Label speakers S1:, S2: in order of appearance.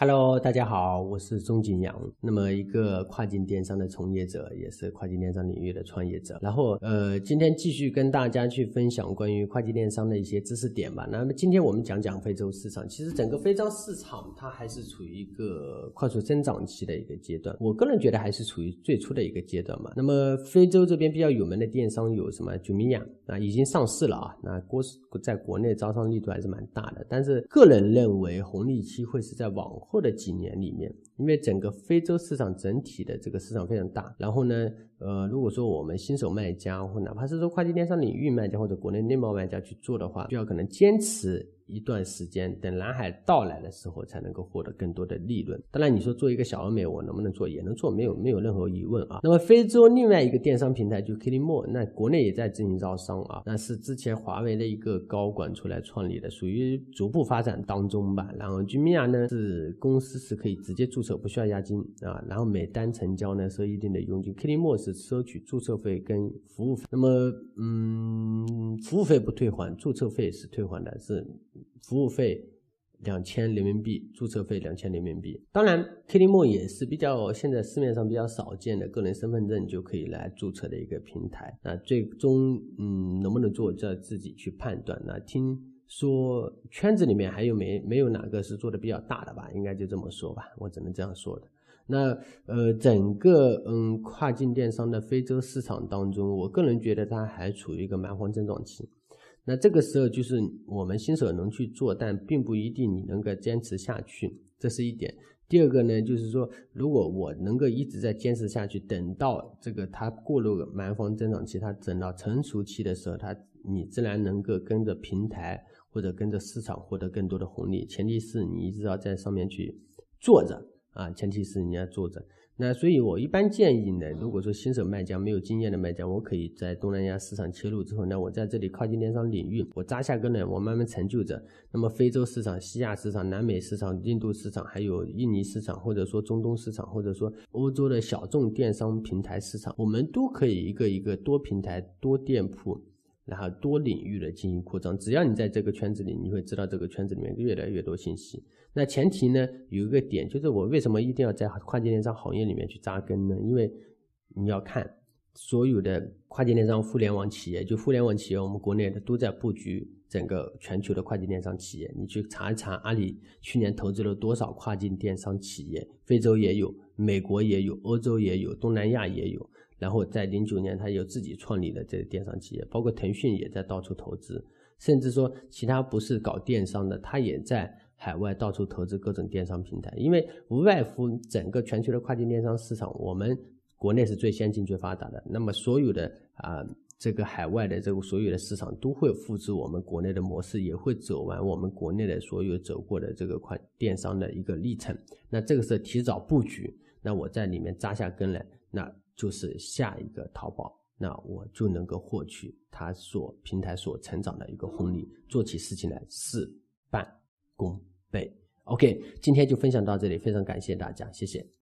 S1: Hello，大家好，我是钟景阳。那么一个跨境电商的从业者，也是跨境电商领域的创业者。然后，呃，今天继续跟大家去分享关于跨境电商的一些知识点吧。那么今天我们讲讲非洲市场。其实整个非洲市场它还是处于一个快速增长期的一个阶段。我个人觉得还是处于最初的一个阶段嘛。那么非洲这边比较有名的电商有什么？九米亚啊，已经上市了啊。那国在国内招商力度还是蛮大的。但是个人认为红利期会是在往后的几年里面，因为整个非洲市场整体的这个市场非常大，然后呢，呃，如果说我们新手卖家或哪怕是说跨境电商领域卖家或者国内内贸卖家去做的话，需要可能坚持。一段时间，等蓝海到来的时候，才能够获得更多的利润。当然，你说做一个小而美，我能不能做？也能做，没有没有任何疑问啊。那么，非洲另外一个电商平台就 Kilimo，那国内也在进行招商啊。那是之前华为的一个高管出来创立的，属于逐步发展当中吧。然后 j u m i a 呢是公司是可以直接注册，不需要押金啊。然后每单成交呢收一定的佣金，Kilimo 是收取注册费跟服务费。那么，嗯，服务费不退还，注册费是退还的，是。服务费两千人民币，注册费两千人民币。当然，Kilimo 也是比较现在市面上比较少见的个人身份证就可以来注册的一个平台。那最终，嗯，能不能做，就要自己去判断。那听说圈子里面还有没没有哪个是做的比较大的吧？应该就这么说吧，我只能这样说的。那呃，整个嗯跨境电商的非洲市场当中，我个人觉得它还处于一个蛮荒增长期。那这个时候就是我们新手能去做，但并不一定你能够坚持下去，这是一点。第二个呢，就是说，如果我能够一直在坚持下去，等到这个它过了蛮荒增长期，它等到成熟期的时候，它你自然能够跟着平台或者跟着市场获得更多的红利。前提是你一直要在上面去坐着啊，前提是你要坐着。那所以，我一般建议呢，如果说新手卖家没有经验的卖家，我可以在东南亚市场切入之后那，我在这里跨境电商领域，我扎下根呢，我慢慢成就着。那么，非洲市场、西亚市场、南美市场、印度市场，还有印尼市场，或者说中东市场，或者说欧洲的小众电商平台市场，我们都可以一个一个多平台、多店铺。然后多领域的进行扩张，只要你在这个圈子里，你会知道这个圈子里面越来越多信息。那前提呢，有一个点就是我为什么一定要在跨境电商行业里面去扎根呢？因为你要看所有的跨境电商互联网企业，就互联网企业，我们国内的都在布局整个全球的跨境电商企业。你去查一查，阿里去年投资了多少跨境电商企业？非洲也有，美国也有，欧洲也有，东南亚也有。然后在零九年，他有自己创立的这个电商企业，包括腾讯也在到处投资，甚至说其他不是搞电商的，他也在海外到处投资各种电商平台。因为无外乎整个全球的跨境电商市场，我们国内是最先进、最发达的。那么所有的啊，这个海外的这个所有的市场都会复制我们国内的模式，也会走完我们国内的所有走过的这个跨电商的一个历程。那这个是提早布局，那我在里面扎下根来，那。就是下一个淘宝，那我就能够获取它所平台所成长的一个红利，做起事情来事半功倍。OK，今天就分享到这里，非常感谢大家，谢谢。